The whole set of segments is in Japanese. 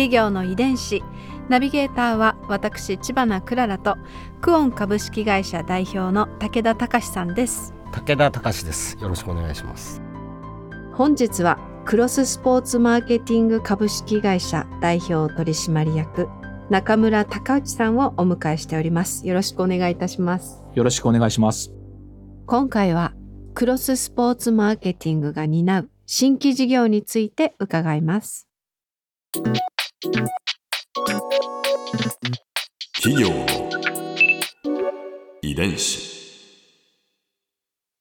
企業の遺伝子。ナビゲーターは私千葉なクララとクオン株式会社代表の武田隆さんです。武田隆です。よろしくお願いします。本日はクロススポーツマーケティング株式会社代表取締役中村隆之さんをお迎えしております。よろしくお願いいたします。よろしくお願いします。今回はクロススポーツマーケティングが担う新規事業について伺います企業の遺伝子。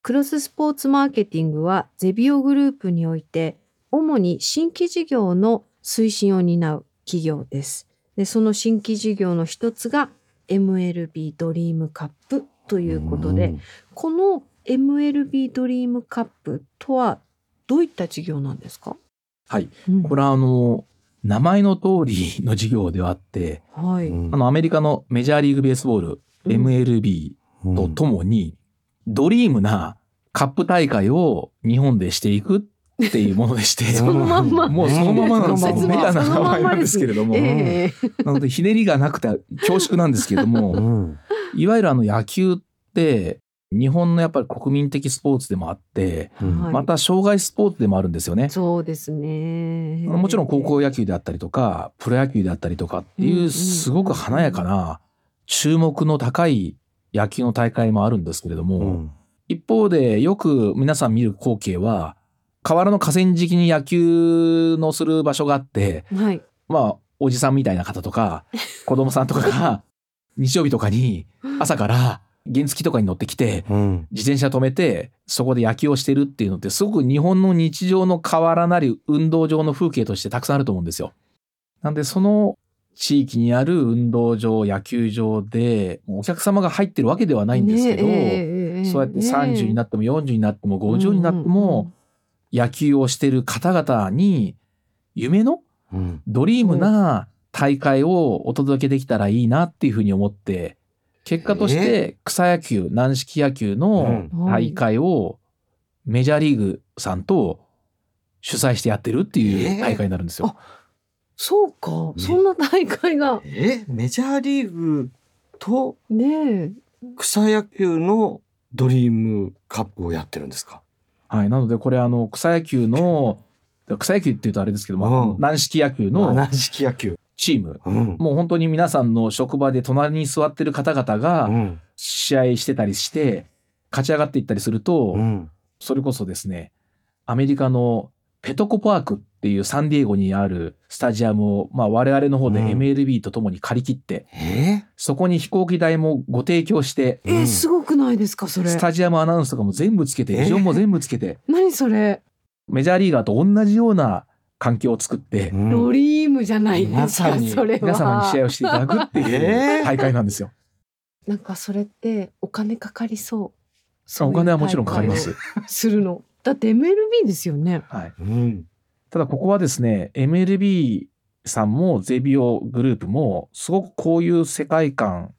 クロススポーツマーケティングはゼビオグループにおいて主に新規事業の推進を担う企業です。でその新規事業の一つが MLB ドリームカップということで、この MLB ドリームカップとはどういった事業なんですか、はい。うんこれはあの、名前の通りの事業ではあって、はい、うん。あの、アメリカのメジャーリーグベースボール、うん。MLB とともに、ドリームなカップ大会を日本でしていくっていうものでして、そのまんま。もうそのままなんですよ。そのまま。ベタな名前なんですけれども、ええなのでひねりがなくて恐縮なんですけれどうも、ん。いわゆるあの野球って、日本のやっぱり国民的スポーツでもあって、うん。はいまた障害スポーツでもあるんですよね。そうですね。もちろん高校野球であったりとか、プロ野球であったりとかっていうすごく華やかな注目の高い野球の大会もあるんですけれども、うん。一方でよく皆さん見る光景は、河原の河川敷に野球のする場所があって、はい。まあ、おじさんみたいな方とか、子供さんとかが 日曜日とかに朝から原付とかに乗ってきて、うん。自転車止めてそこで野球をしてるっていうのってすごく日本の日常の変わらなり運動場の風景としてたくさんあると思うんですよ。なんでその地域にある運動場野球場でお客様が入ってるわけではないんですけど、そうやって30になっても40になっても50になっても野球をしてる方々に夢のうん。ドリームな大会をお届けできたらいいなっていうふうに思って結果として草野球軟式野球のうん。大会をメジャーリーグさんと主催してやってるっていう大会になるんですよ。そうか、そんな大会が。えメジャーリーグとねえ。草野球のドリームカップをやってるんですか？はい、なのでこれあの草野球の草野球っていうとあれですけども、うん。軟式野球の軟式野球チーム。うん。もう本当に皆さんの職場で隣に座ってる方々うがん。試合してたりして勝ち上がっていったりすると、うん。それこそですね、アメリカのペトコパークっていうサンディエゴにあるスタジアムを、まあ我々の方でうん。MLB とともに借り切って、え？そこに飛行機代もご提供して、えすごくないですかそれ？スタジアムアナウンスとかも全部つけて、え？ビジョンも全部つけて、何それ？メジャーリーガーと同じような環境を作って、うん。ドリームじゃないですか、それは。皆様に試合をしていただくっていえー。う大会なんですよ。なんかそれってお金かかりそう。お金はもちろんかかります。するの。だって MLB ですよね。はい。うん。ただここはですね、MLB さんもゼビオグループも、すごくこういう世界観、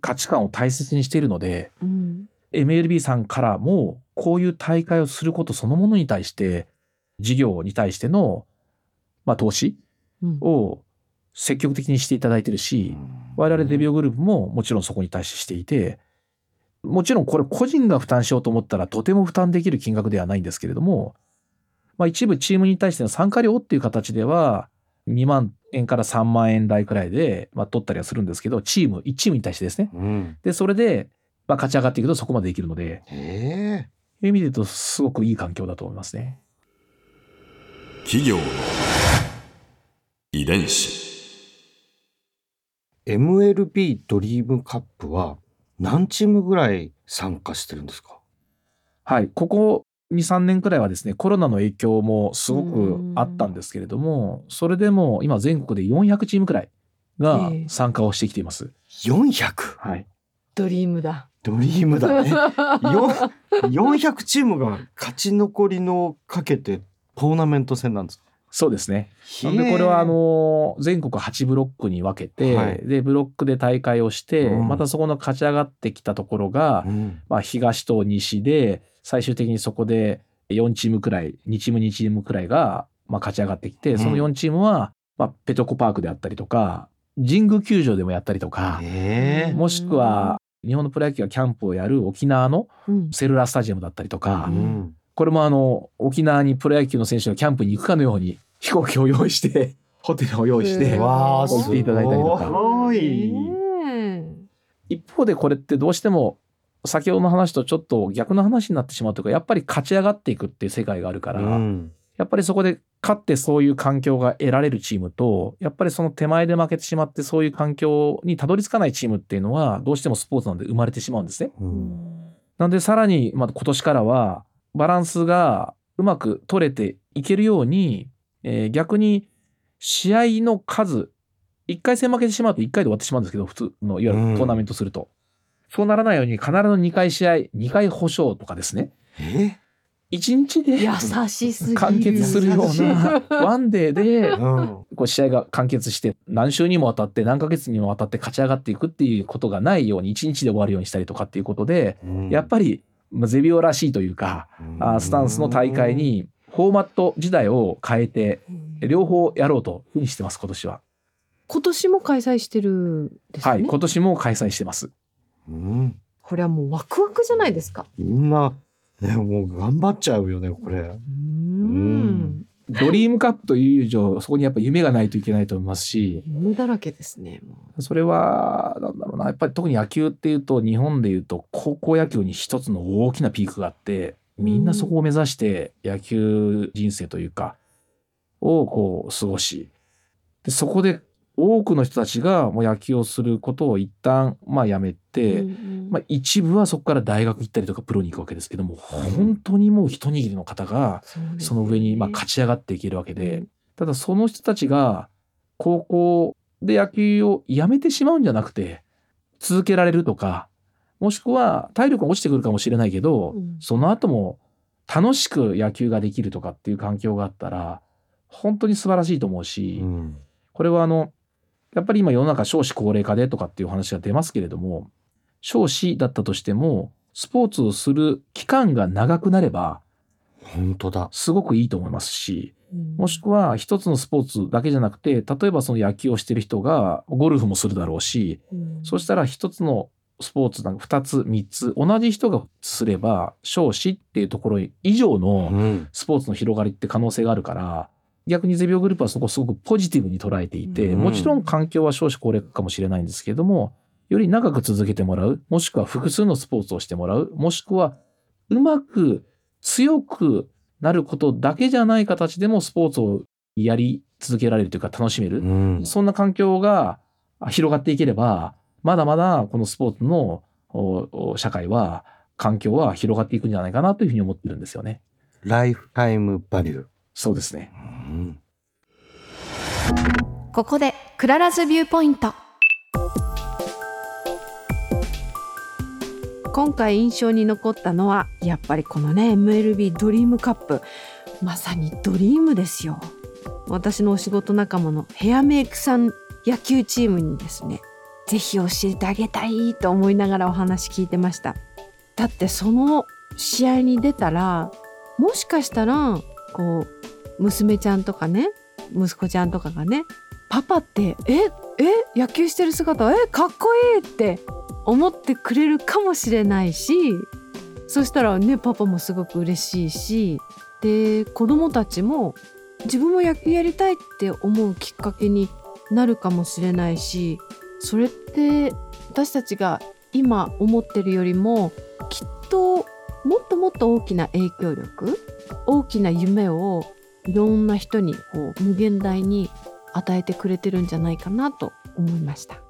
価値観を大切にしているので、うん、MLB さんからも、こういう大会をすることそのものに対して、事業に対しての、まあ、投資うんを積極的にしていただいてるし、我々デビオグループももちろんそこに対してしていて、もちろんこれ個人が負担しようと思ったらとても負担できる金額ではないんですけれども、まあ一部チームに対しての参加料っていう形では、2万円から3万円台くらいで、まあ、取ったりはするんですけど、チーム、1チームに対してですね。うんで、それで、まあ、勝ち上がっていくとそこまでできるので、えそういう意味で言うとすごくいい環境だと思いますね。企業伝子。MLB ドリームカップは何チームぐらい参加してるんですか？はい。ここ23年くらいはですねコロナの影響もすごくあったんですけれどもそれでも今全国で400チームくらいがええ参加をしてきています。400はい、ドリームだ。ドリームだね。よ400チームが勝ち残りのかけてトーナメント戦なんですか？そうですね。なんでこれはあの全国8ブロックに分けて、はい。でブロックで大会をして、うん。またそこの勝ち上がってきたところが、うん。まあ、東と西で最終的にそこで4チームくらい2チーム2チームくらいが、まあ、勝ち上がってきて、うん。その4チームは、まあ、ペトコパークであったりとか神宮球場でもやったりとか、ええ。もしくは日本のプロ野球がキャンプをやる沖縄のうん。セルラースタジアムだったりとか、うんこれもあの沖縄にプロ野球の選手がキャンプに行くかのように飛行機を用意して ホテルを用意して、うんわあ、置いていただいたりとかすごい。ね一方でこれってどうしても先ほどの話とちょっと逆の話になってしまうというかやっぱり勝ち上がっていくっていう世界があるから、うんやっぱりそこで勝ってそういう環境が得られるチームとやっぱりその手前で負けてしまってそういう環境にたどり着かないチームっていうのはどうしてもスポーツなんで生まれてしまうんですね。うんなんでさらに、まあ、今年からはバランスがうまく取れていけるように、えー逆に試合の数1回戦負けてしまうと1回で終わってしまうんですけど普通のいわゆるトーナメントすると、そうならないように必ず2回試合2回保証とかですね。え？1日で優しすぎる。完結するようなワンデーでうん。こう試合が完結して何週にもわたって何ヶ月にもわたって勝ち上がっていくっていうことがないように1日で終わるようにしたりとかっていうことでやっぱりまあゼビオらしいというかあースタンスの大会にフォーマット自体を変えてうん両方やろうというふうにしてます今年は。今年も開催してるんですよね？はい今年も開催してます。うんこれはもうワクワクじゃないですか。みんな、ね、もう頑張っちゃうよね、これ。うん。ドリームカップという以上そこにやっぱ夢がないといけないと思いますし夢だらけですね。もそれはなんだろうなやっぱり特に野球っていうと日本でいうと高校野球に一つの大きなピークがあってみんなそこを目指して野球人生というかをこう過ごしでそこで多くの人たちがもう野球をすることを一旦まあやめうて、うんまあ、一部はそこから大学行ったりとかプロに行くわけですけども本当にもう一握りの方がその上にまあ勝ち上がっていけるわけで、うん。ただその人たちが高校で野球をやめてしまうんじゃなくて続けられるとかもしくは体力が落ちてくるかもしれないけど、うん。その後も楽しく野球ができるとかっていう環境があったら本当に素晴らしいと思うし、うん。これはあのやっぱり今世の中少子高齢化でとかっていう話が出ますけれども少子だったとしてもスポーツをする期間が長くなれば本当だ。すごくいいと思いますしうん。もしくは一つのスポーツだけじゃなくて例えばその野球をしてる人がゴルフもするだろうしうん。そしたら一つのスポーツなんか2つ3つ同じ人がすれば少子っていうところ以上のうん。スポーツの広がりって可能性があるから逆にゼビオグループはそこをすごくポジティブに捉えていて、うん。もちろん環境は少子高齢化かもしれないんですけれどもより長く続けてもらう？もしくは複数のスポーツをしてもらう？もしくはうまく強くなることだけじゃない形でもスポーツをやり続けられるというか楽しめる、うんそんな環境が広がっていければまだまだこのスポーツの社会は環境は広がっていくんじゃないかなというふうに思ってるんですよね。 Lifetime value。そうですね。うんここで Clara's Viewpoint今回印象に残ったのはやっぱりこのね MLB ドリームカップ。まさにドリームですよ。私のお仕事仲間のヘアメイクさん野球チームにですねぜひ教えてあげたいと思いながらお話聞いてました。だってその試合に出たらもしかしたらこう娘ちゃんとかね息子ちゃんとかがねパパってええ野球してる姿えかっこいい！って思ってくれるかもしれないしそしたらねパパもすごく嬉しいしで子供たちも自分も野球やりたいって思うきっかけになるかもしれないしそれって私たちが今思ってるよりもきっともっともっと大きな影響力大きな夢をいろんな人にこう無限大に与えてくれてるんじゃないかなと思いました。